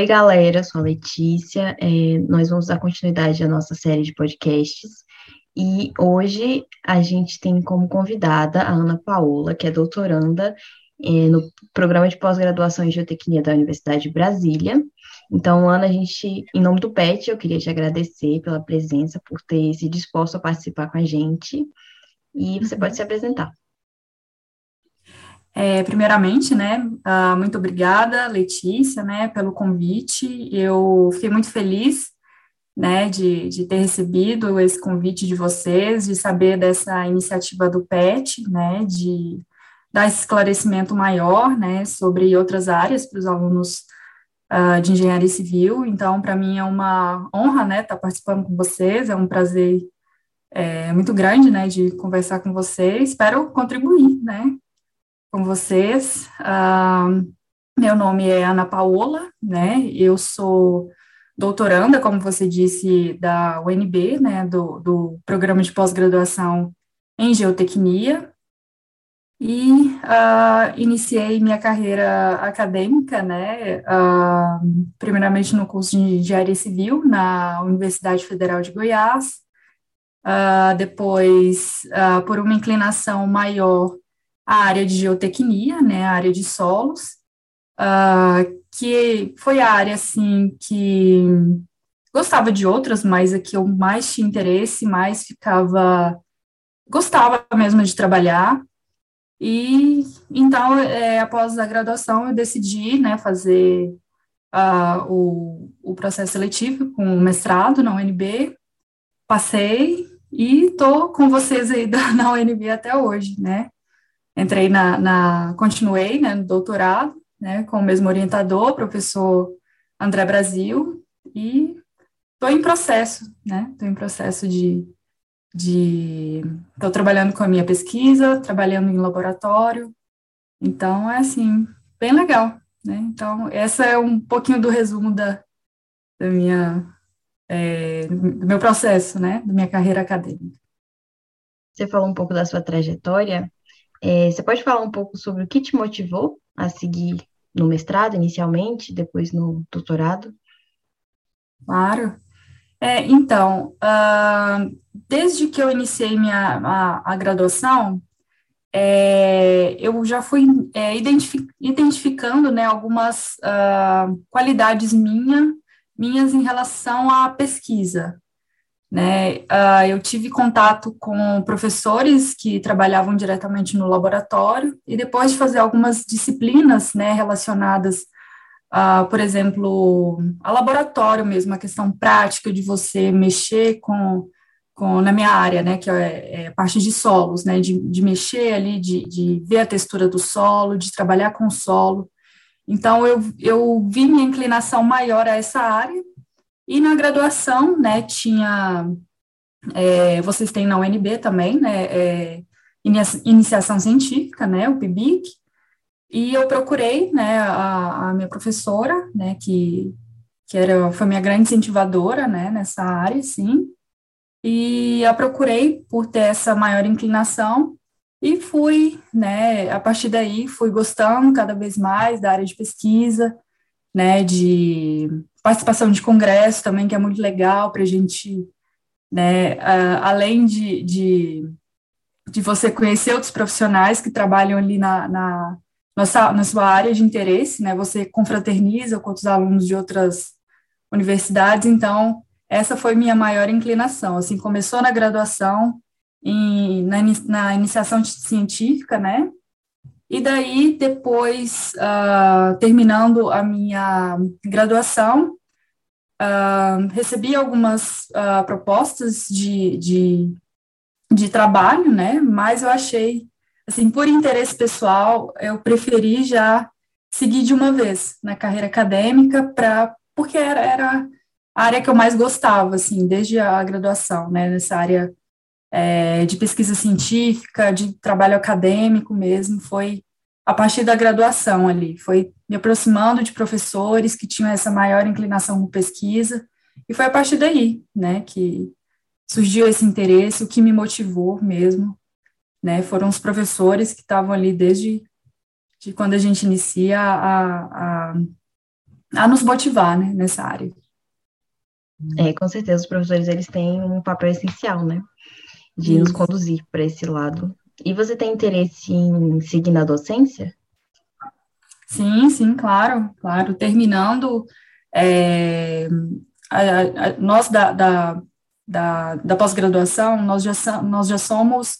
Oi, galera, sou a Letícia. É, nós vamos dar continuidade à nossa série de podcasts. E hoje a gente tem como convidada a Ana Paola, que é doutoranda é, no programa de pós-graduação em geotecnia da Universidade de Brasília. Então, Ana, a gente, em nome do PET, eu queria te agradecer pela presença, por ter se disposto a participar com a gente. E você pode se apresentar. É, primeiramente, né, uh, muito obrigada, Letícia, né, pelo convite. Eu fiquei muito feliz, né, de, de ter recebido esse convite de vocês, de saber dessa iniciativa do PET, né, de dar esse esclarecimento maior, né, sobre outras áreas para os alunos uh, de engenharia civil. Então, para mim é uma honra, né, estar tá participando com vocês, é um prazer é, muito grande, né, de conversar com vocês. Espero contribuir, né, com vocês. Uh, meu nome é Ana Paola, né? Eu sou doutoranda, como você disse, da UNB, né? Do, do programa de pós-graduação em geotecnia. E uh, iniciei minha carreira acadêmica, né? Uh, primeiramente no curso de engenharia civil na Universidade Federal de Goiás. depois, por uma inclinação maior a área de geotecnia, né, a área de solos, uh, que foi a área, assim, que gostava de outras, mas a que eu mais tinha interesse, mais ficava, gostava mesmo de trabalhar, e então, é, após a graduação, eu decidi, né, fazer uh, o, o processo seletivo com o mestrado na UNB, passei, e estou com vocês aí na UNB até hoje, né, entrei na, na continuei né, no doutorado, né, com o mesmo orientador, professor André Brasil, e estou em processo, né, estou em processo de, de, estou trabalhando com a minha pesquisa, trabalhando em laboratório, então é assim, bem legal, né, então essa é um pouquinho do resumo da, da minha, é, do meu processo, né, da minha carreira acadêmica. Você falou um pouco da sua trajetória, é, você pode falar um pouco sobre o que te motivou a seguir no mestrado inicialmente, depois no doutorado? Claro. É, então, uh, desde que eu iniciei minha a, a graduação, é, eu já fui é, identific, identificando né, algumas uh, qualidades minha, minhas em relação à pesquisa. Né? Uh, eu tive contato com professores que trabalhavam diretamente no laboratório e depois de fazer algumas disciplinas né, relacionadas, uh, por exemplo, a laboratório mesmo, a questão prática de você mexer com, com na minha área, né, que é, é parte de solos, né, de, de mexer ali, de, de ver a textura do solo, de trabalhar com o solo. Então, eu, eu vi minha inclinação maior a essa área, e na graduação, né, tinha, é, vocês têm na UNB também, né, é, iniciação científica, né, o PIBIC, e eu procurei, né, a, a minha professora, né, que, que era, foi minha grande incentivadora, né, nessa área, sim, e a procurei por ter essa maior inclinação, e fui, né, a partir daí, fui gostando cada vez mais da área de pesquisa, né, de participação de congresso também, que é muito legal para a gente, né, uh, além de, de, de, você conhecer outros profissionais que trabalham ali na, na, nossa, na sua área de interesse, né, você confraterniza com outros alunos de outras universidades, então, essa foi minha maior inclinação, assim, começou na graduação, em, na, na iniciação científica, né, e daí, depois, uh, terminando a minha graduação, uh, recebi algumas uh, propostas de, de, de trabalho, né? Mas eu achei, assim, por interesse pessoal, eu preferi já seguir de uma vez na carreira acadêmica, pra, porque era, era a área que eu mais gostava, assim, desde a graduação, né? Nessa área é, de pesquisa científica, de trabalho acadêmico mesmo, foi a partir da graduação ali, foi me aproximando de professores que tinham essa maior inclinação com pesquisa, e foi a partir daí, né, que surgiu esse interesse, o que me motivou mesmo, né, foram os professores que estavam ali desde de quando a gente inicia a, a, a nos motivar, né, nessa área. É, com certeza os professores eles têm um papel essencial, né, de Isso. nos conduzir para esse lado. E você tem interesse em seguir na docência? Sim, sim, claro, claro. Terminando, é, a, a, nós da, da, da, da pós-graduação, nós já, nós já somos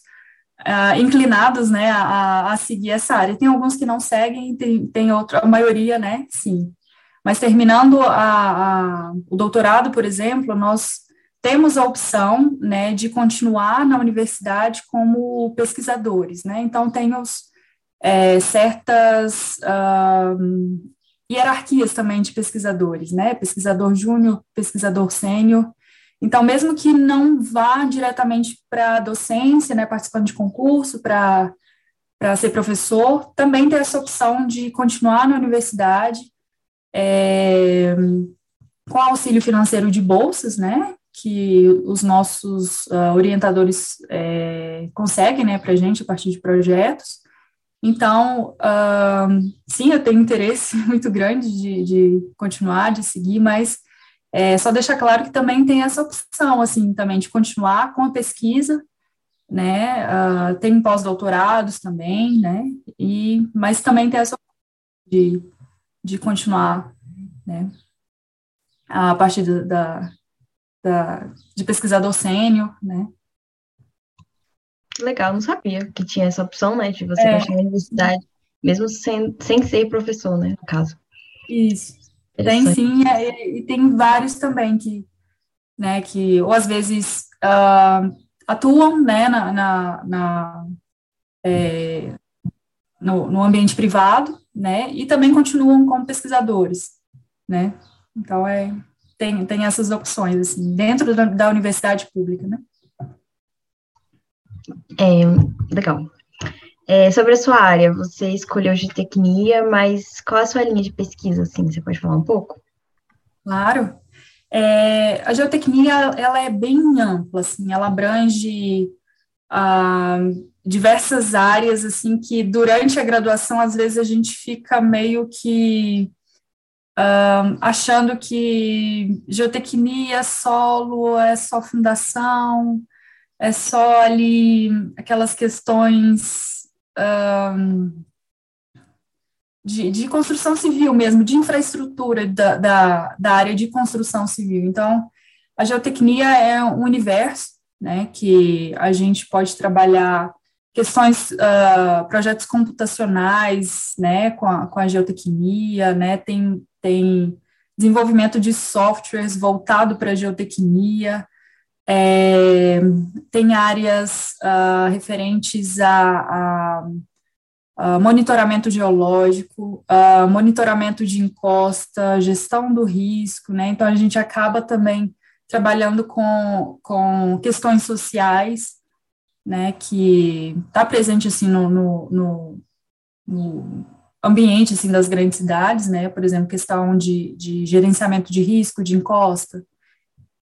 uh, inclinados, né, a, a seguir essa área. Tem alguns que não seguem, tem, tem outra, a maioria, né, sim. Mas terminando a, o doutorado, por exemplo, nós temos a opção, né, de continuar na universidade como pesquisadores, né, então tem os, é, certas uh, hierarquias também de pesquisadores, né, pesquisador júnior, pesquisador sênior, então, mesmo que não vá diretamente para a docência, né, participando de concurso para ser professor, também tem essa opção de continuar na universidade é, com auxílio financeiro de bolsas, né, que os nossos uh, orientadores é, conseguem, né, para a gente a partir de projetos. Então, uh, sim, eu tenho interesse muito grande de, de continuar, de seguir, mas é, só deixar claro que também tem essa opção, assim, também de continuar com a pesquisa, né, uh, tem pós-doutorados também, né, e, mas também tem essa opção de, de continuar, né, a partir da, da, de pesquisador sênior, né. Legal, não sabia que tinha essa opção, né, de você é. continuar na universidade, mesmo sem, sem ser professor, né, no caso. Isso. Tem sim, é, e, tem vários também que, né, que ou às vezes uh, atuam, né, na, na, na é, no, no ambiente privado, né, e também continuam como pesquisadores, né, então é, tem, tem essas opções, assim, dentro da, da universidade pública, né. É, legal. É, sobre a sua área, você escolheu geotecnia, mas qual a sua linha de pesquisa, assim, você pode falar um pouco? Claro. É, a geotecnia, ela é bem ampla, assim, ela abrange ah, diversas áreas, assim, que durante a graduação, às vezes, a gente fica meio que achando que geotecnia é solo, é só fundação, é só ali aquelas questões de, de, construção civil mesmo, de infraestrutura da, da, da, área de construção civil. Então, a geotecnia é um universo, né, que a gente pode trabalhar questões, uh, projetos computacionais, né, com a, com a geotecnia, né, tem, tem desenvolvimento de softwares voltado para a geotecnia, é, tem áreas uh, referentes a, a, a, monitoramento geológico, a monitoramento de encosta, gestão do risco, né? Então, a gente acaba também trabalhando com, com questões sociais, né? Que está presente, assim, no, no, no, no ambiente, assim, das grandes cidades, né? Por exemplo, questão de, de gerenciamento de risco, de encosta,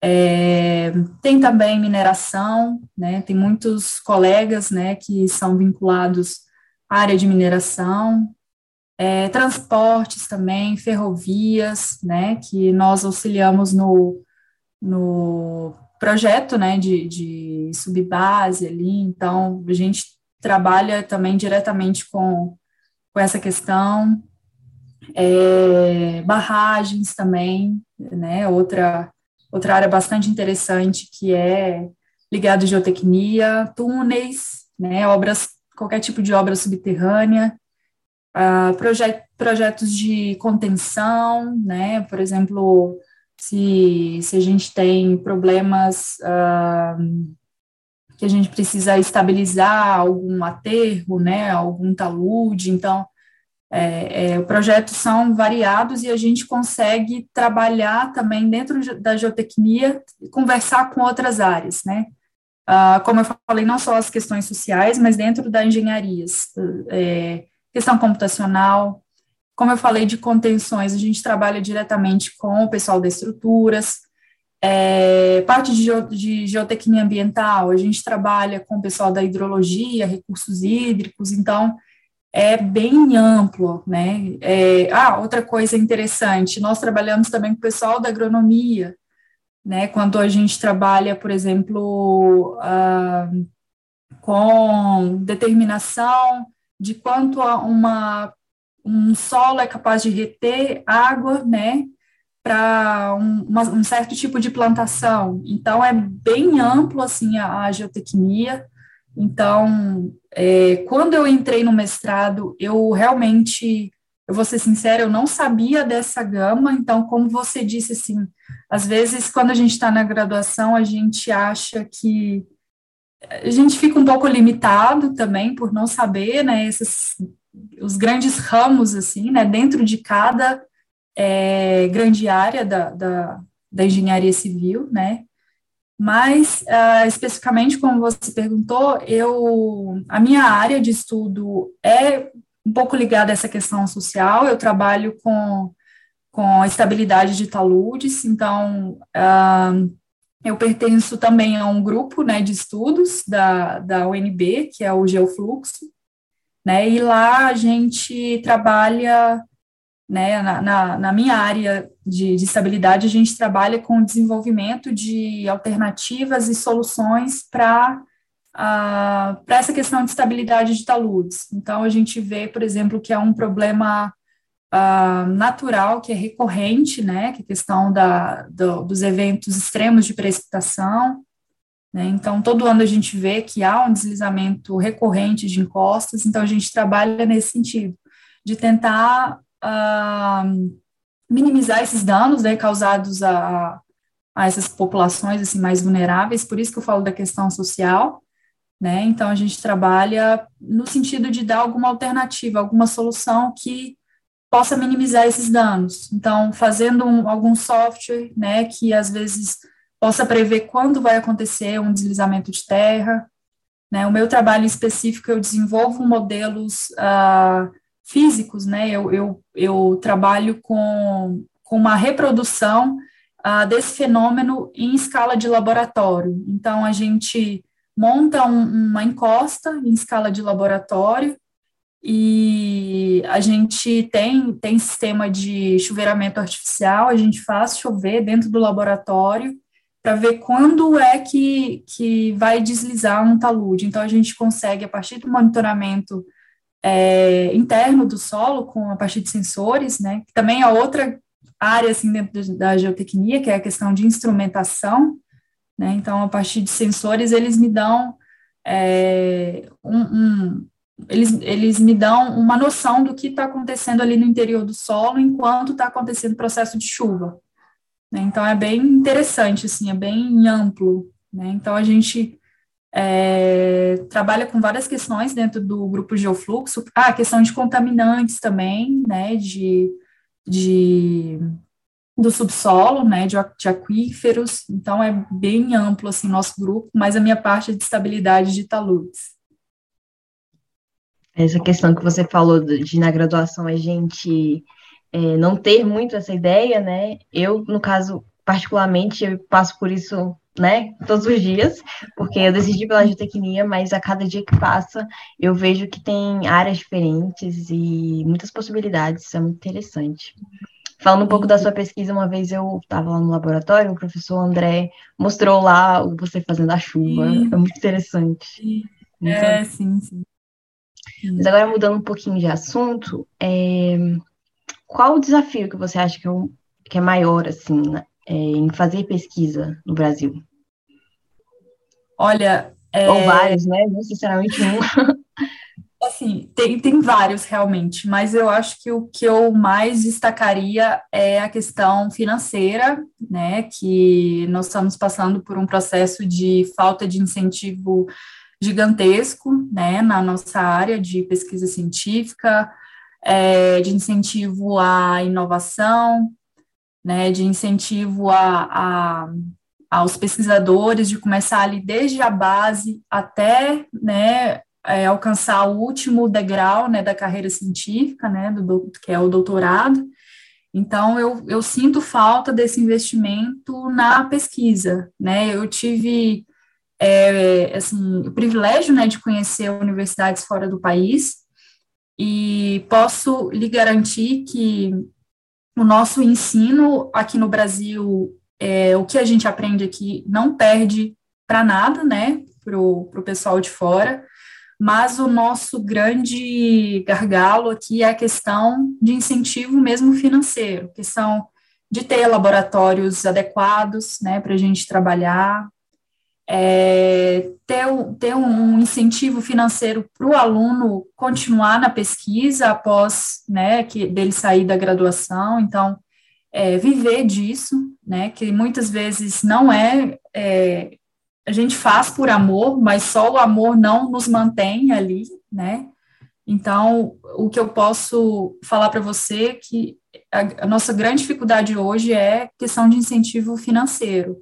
é, tem também mineração, né, tem muitos colegas, né, que são vinculados à área de mineração, é, transportes também, ferrovias, né, que nós auxiliamos no, no projeto, né, de, de subbase ali, então a gente trabalha também diretamente com, com essa questão, é, barragens também, né, outra outra área bastante interessante que é ligada à geotecnia, túneis, né, obras, qualquer tipo de obra subterrânea, uh, projet, projetos de contenção, né, por exemplo, se, se a gente tem problemas uh, que a gente precisa estabilizar algum aterro, né, algum talude, então é, é, projetos são variados e a gente consegue trabalhar também dentro da geotecnia, conversar com outras áreas, né? Ah, como eu falei, não só as questões sociais, mas dentro da engenharia, é, questão computacional, como eu falei de contenções, a gente trabalha diretamente com o pessoal das estruturas, é, parte de, de geotecnia ambiental, a gente trabalha com o pessoal da hidrologia, recursos hídricos, então é bem amplo, né? É, ah, outra coisa interessante, nós trabalhamos também com o pessoal da agronomia, né? Quando a gente trabalha, por exemplo, ah, com determinação de quanto uma, um solo é capaz de reter água, né? Para um, um, certo tipo de plantação. Então, é bem amplo, assim, a, a geotecnia. Então, é, quando eu entrei no mestrado, eu realmente, eu vou ser sincera, eu não sabia dessa gama. Então, como você disse, assim, às vezes, quando a gente está na graduação, a gente acha que a gente fica um pouco limitado também por não saber, né, esses, os grandes ramos, assim, né, dentro de cada é, grande área da, da, da engenharia civil, né, mas, uh, especificamente, como você perguntou, eu, a minha área de estudo é um pouco ligada a essa questão social. Eu trabalho com, com a estabilidade de taludes, então, uh, eu pertenço também a um grupo né, de estudos da, da UNB, que é o Geofluxo, né, e lá a gente trabalha né, na, na, na minha área de, de, estabilidade, a gente trabalha com o desenvolvimento de alternativas e soluções para uh, para essa questão de estabilidade de taludes. Então, a gente vê, por exemplo, que é um problema uh, natural, que é recorrente, né, que é a questão da, do, dos eventos extremos de precipitação. Né, então, todo ano a gente vê que há um deslizamento recorrente de encostas, então a gente trabalha nesse sentido, de tentar uh, minimizar esses danos né, causados a, a essas populações assim, mais vulneráveis, por isso que eu falo da questão social, né? Então a gente trabalha no sentido de dar alguma alternativa, alguma solução que possa minimizar esses danos. Então, fazendo um, algum software, né, que às vezes possa prever quando vai acontecer um deslizamento de terra. Né? O meu trabalho específico eu desenvolvo modelos uh, físicos, né? Eu, eu, eu trabalho com, com uma reprodução uh, desse fenômeno em escala de laboratório. Então, a gente monta um, uma encosta em escala de laboratório e a gente tem, tem sistema de chuveiramento artificial, a gente faz chover dentro do laboratório para ver quando é que, que vai deslizar um talude. Então, a gente consegue, a partir do monitoramento é, interno do solo, com a partir de sensores, né, que também é outra área assim, dentro da geotecnia, que é a questão de instrumentação, né, então, a partir de sensores, eles me dão é, um, um, eles, eles me dão uma noção do que está acontecendo ali no interior do solo enquanto está acontecendo o processo de chuva. Né, então, é bem interessante, assim, é bem amplo, né, então a gente é, trabalha com várias questões dentro do grupo geofluxo, ah, questão de contaminantes também, né, de, de do subsolo, né, de, de aquíferos, então é bem amplo, assim, nosso grupo, mas a minha parte é de estabilidade de taludes. Essa questão que você falou de na graduação a gente é, não ter muito essa ideia, né, eu, no caso, particularmente, eu passo por isso né, todos os dias, porque eu decidi pela geotecnia, mas a cada dia que passa eu vejo que tem áreas diferentes e muitas possibilidades, isso é muito interessante. Falando um pouco da sua pesquisa, uma vez eu estava lá no laboratório, o professor André mostrou lá você fazendo a chuva, é muito interessante. Muito é, sim, sim. Mas agora mudando um pouquinho de assunto, é... qual o desafio que você acha que é, que é maior, assim, né? é, em fazer pesquisa no Brasil? Olha. É... Ou vários, né? Não necessariamente um. Assim, tem, tem vários realmente, mas eu acho que o que eu mais destacaria é a questão financeira, né? Que nós estamos passando por um processo de falta de incentivo gigantesco, né? Na nossa área de pesquisa científica, é, de incentivo à inovação, né, de incentivo a, a, aos pesquisadores de começar ali desde a base até né, é, alcançar o último degrau né, da carreira científica, né, do, que é o doutorado. Então, eu, eu sinto falta desse investimento na pesquisa. Né? Eu tive é, assim, o privilégio né, de conhecer universidades fora do país, e posso lhe garantir que o nosso ensino aqui no Brasil, é, o que a gente aprende aqui não perde para nada, né, para o pessoal de fora, mas o nosso grande gargalo aqui é a questão de incentivo mesmo financeiro, questão de ter laboratórios adequados, né, para a gente trabalhar, é, ter, ter um incentivo financeiro para o aluno continuar na pesquisa após, né, que dele sair da graduação, então, é, viver disso, né, que muitas vezes não é, é a gente faz por amor, mas só o amor não nos mantém ali, né? Então, o que eu posso falar para você é que a, a, nossa grande dificuldade hoje é questão de incentivo financeiro,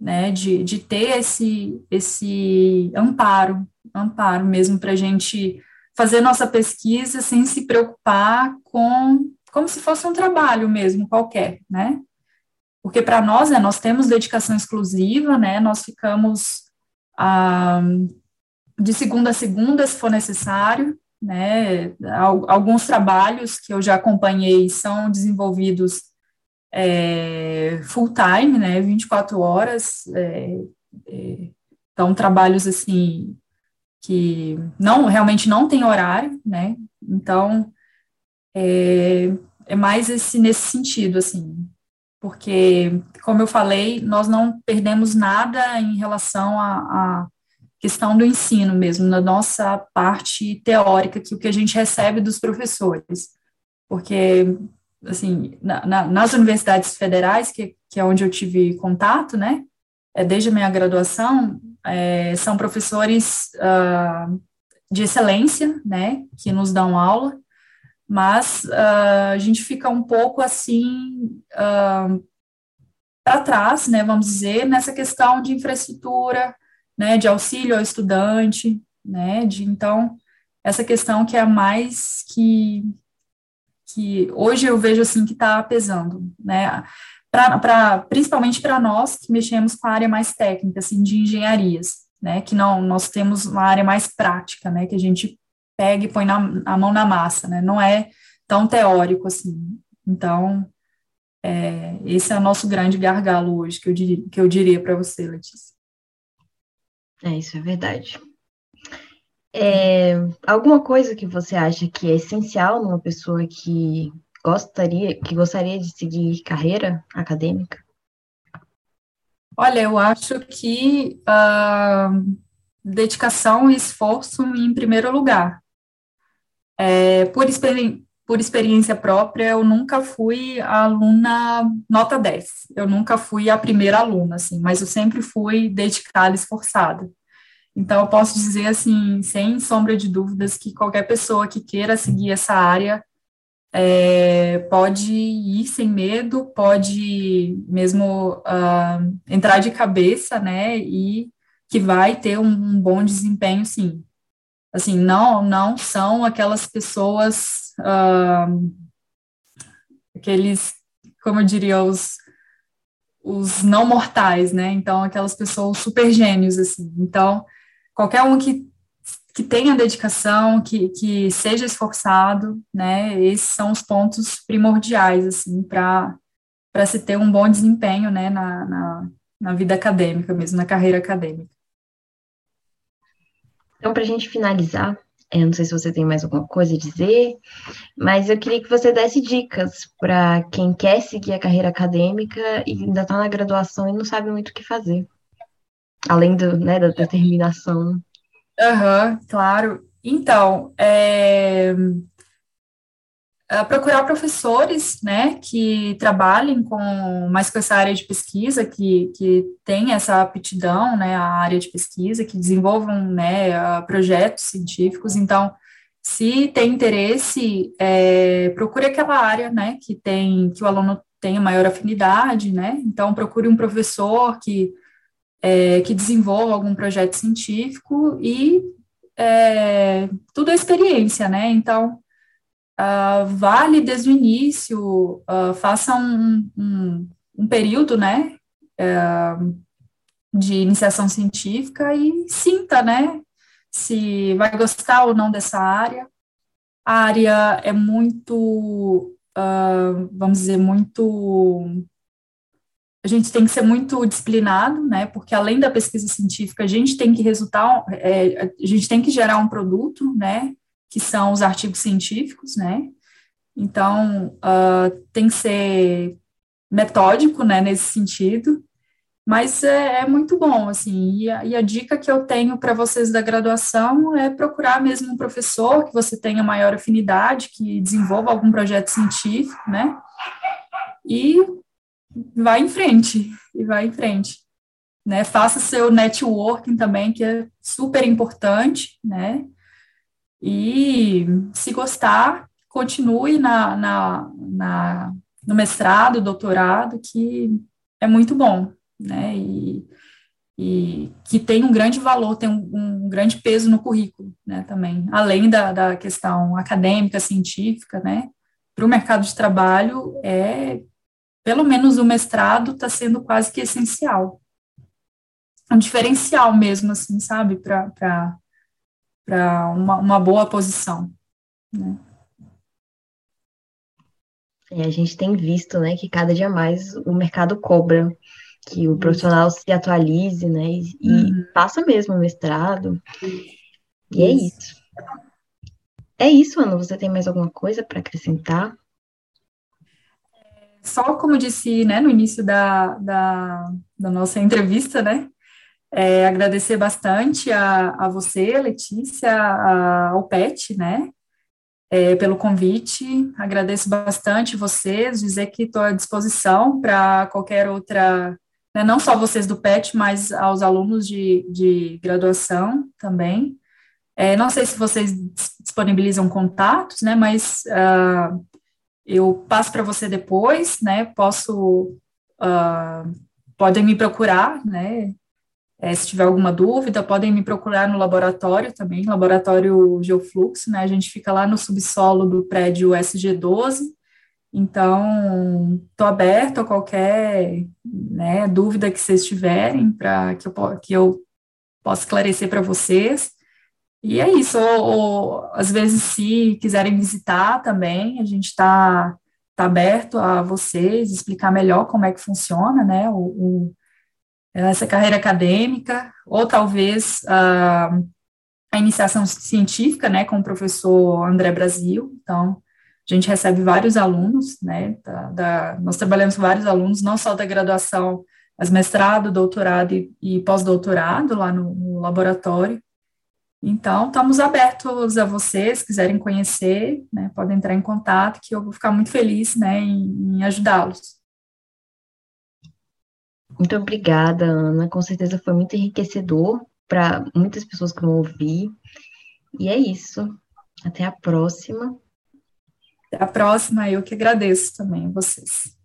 né? De, de ter esse, esse amparo, amparo mesmo para a gente fazer nossa pesquisa sem se preocupar com como se fosse um trabalho mesmo qualquer, né? porque para nós, né, nós temos dedicação exclusiva, né, nós ficamos ah, de segunda a segunda, se for necessário, né, alguns trabalhos que eu já acompanhei são desenvolvidos é, full time, né, 24 horas, é, é, então trabalhos assim que não realmente não tem horário, né, então é, é mais esse nesse sentido assim porque, como eu falei, nós não perdemos nada em relação à, questão do ensino mesmo, na nossa parte teórica, que o que a gente recebe dos professores. Porque, assim, na, na, nas universidades federais, que, que é onde eu tive contato, né, é, desde a minha graduação, é, são professores uh, de excelência, né, que nos dão aula, mas uh, a gente fica um pouco assim uh, para trás, né, vamos dizer, nessa questão de infraestrutura, né, de auxílio ao estudante, né, de então essa questão que é mais que que hoje eu vejo assim que está pesando, né, pra, pra principalmente para nós que mexemos com a área mais técnica, assim, de engenharias, né, que não nós temos uma área mais prática, né, que a gente pega e põe na, a mão na massa, né? Não é tão teórico assim. Então, é, esse é o nosso grande gargalo hoje, que eu diria, que eu diria para você, Letícia. É, isso é verdade. É, alguma coisa que você acha que é essencial numa pessoa que gostaria, que gostaria de seguir carreira acadêmica? Olha, eu acho que uh, dedicação e esforço em primeiro lugar. É, por, experi por experiência própria, eu nunca fui aluna nota 10. Eu nunca fui a primeira aluna, assim, mas eu sempre fui dedicada, esforçada. Então, eu posso dizer, assim, sem sombra de dúvidas, que qualquer pessoa que queira seguir essa área é, pode ir sem medo, pode mesmo uh, entrar de cabeça, né, e que vai ter um, um bom desempenho, sim assim, não, não são aquelas pessoas, uh, aqueles, como eu diria, os, os não mortais, né? Então, aquelas pessoas super gênios, assim. Então, qualquer um que, que tenha dedicação, que, que seja esforçado, né? Esses são os pontos primordiais, assim, para se ter um bom desempenho, né, na, na, na vida acadêmica mesmo, na carreira acadêmica. Então, para a gente finalizar, eu não sei se você tem mais alguma coisa a dizer, mas eu queria que você desse dicas para quem quer seguir a carreira acadêmica e ainda está na graduação e não sabe muito o que fazer, além do, né, da determinação. Aham, uhum, claro. Então, é, procurar professores, né, que trabalhem com mais com essa área de pesquisa, que, que tem essa aptidão, né, a área de pesquisa, que desenvolvam, né, projetos científicos. Então, se tem interesse, é, procure aquela área, né, que tem, que o aluno tenha maior afinidade, né, então procure um professor que, é, que desenvolva algum projeto científico e é, tudo é experiência, né, então uh, vale desde o início, uh, faça um, um, um, período, né, uh, de iniciação científica e sinta, né, se vai gostar ou não dessa área. a área é muito, uh, vamos dizer, muito. A gente tem que ser muito disciplinado, né? Porque além da pesquisa científica, a gente tem que resultar, é, a gente tem que gerar um produto, né? Que são os artigos científicos, né? Então, uh, tem que ser metódico, né? Nesse sentido. Mas é, é, muito bom, assim, e a, e a dica que eu tenho para vocês da graduação é procurar mesmo um professor que você tenha maior afinidade, que desenvolva algum projeto científico, né? E vai em frente, e vai em frente. Né? Faça seu networking também, que é super importante, né? E se gostar, continue na, na, na no mestrado, doutorado, que é muito bom né, e, e que tem um grande valor, tem um, um grande peso no currículo, né, também, além da, da questão acadêmica, científica, né, para o mercado de trabalho, é, pelo menos o mestrado está sendo quase que essencial, um diferencial mesmo, assim, sabe, para uma, uma boa posição, né. É, a gente tem visto, né, que cada dia mais o mercado cobra que o profissional se atualize, né, e, uhum. faça mesmo o mestrado. E é isso. É isso, Ana. Você tem mais alguma coisa para acrescentar? Só como disse, né, no início da, da, da nossa entrevista, né, é, agradecer bastante a, a você, Letícia, a, ao PET, né, é, pelo convite. Agradeço bastante vocês, dizer que estou à disposição para qualquer outra né, não só vocês do PET, mas aos alunos de, de graduação também. É, não sei se vocês disponibilizam contatos, né, mas uh, eu passo para você depois, né, posso, uh, podem me procurar, né, é, se tiver alguma dúvida, podem me procurar no laboratório também, laboratório Geofluxo, né, a gente fica lá no subsolo do prédio SG12, então, estou aberto a qualquer né, dúvida que vocês tiverem para que eu, que eu possa esclarecer para vocês. E é isso, ou, ou, às vezes, se quiserem visitar também, a gente está tá aberto a vocês explicar melhor como é que funciona, né, o, o essa carreira acadêmica, ou talvez a, a iniciação científica, né, com o professor André Brasil. Então, a gente recebe vários alunos, né? Da, da, nós trabalhamos com vários alunos, não só da graduação, mas mestrado, doutorado e, e pós-doutorado lá no, no, laboratório. Então, estamos abertos a vocês, quiserem conhecer, né, podem entrar em contato, que eu vou ficar muito feliz, né, em, em ajudá-los. Muito obrigada, Ana. Com certeza foi muito enriquecedor para muitas pessoas que vão ouvir. E é isso. Até a próxima. Até a próxima, eu que agradeço também a vocês.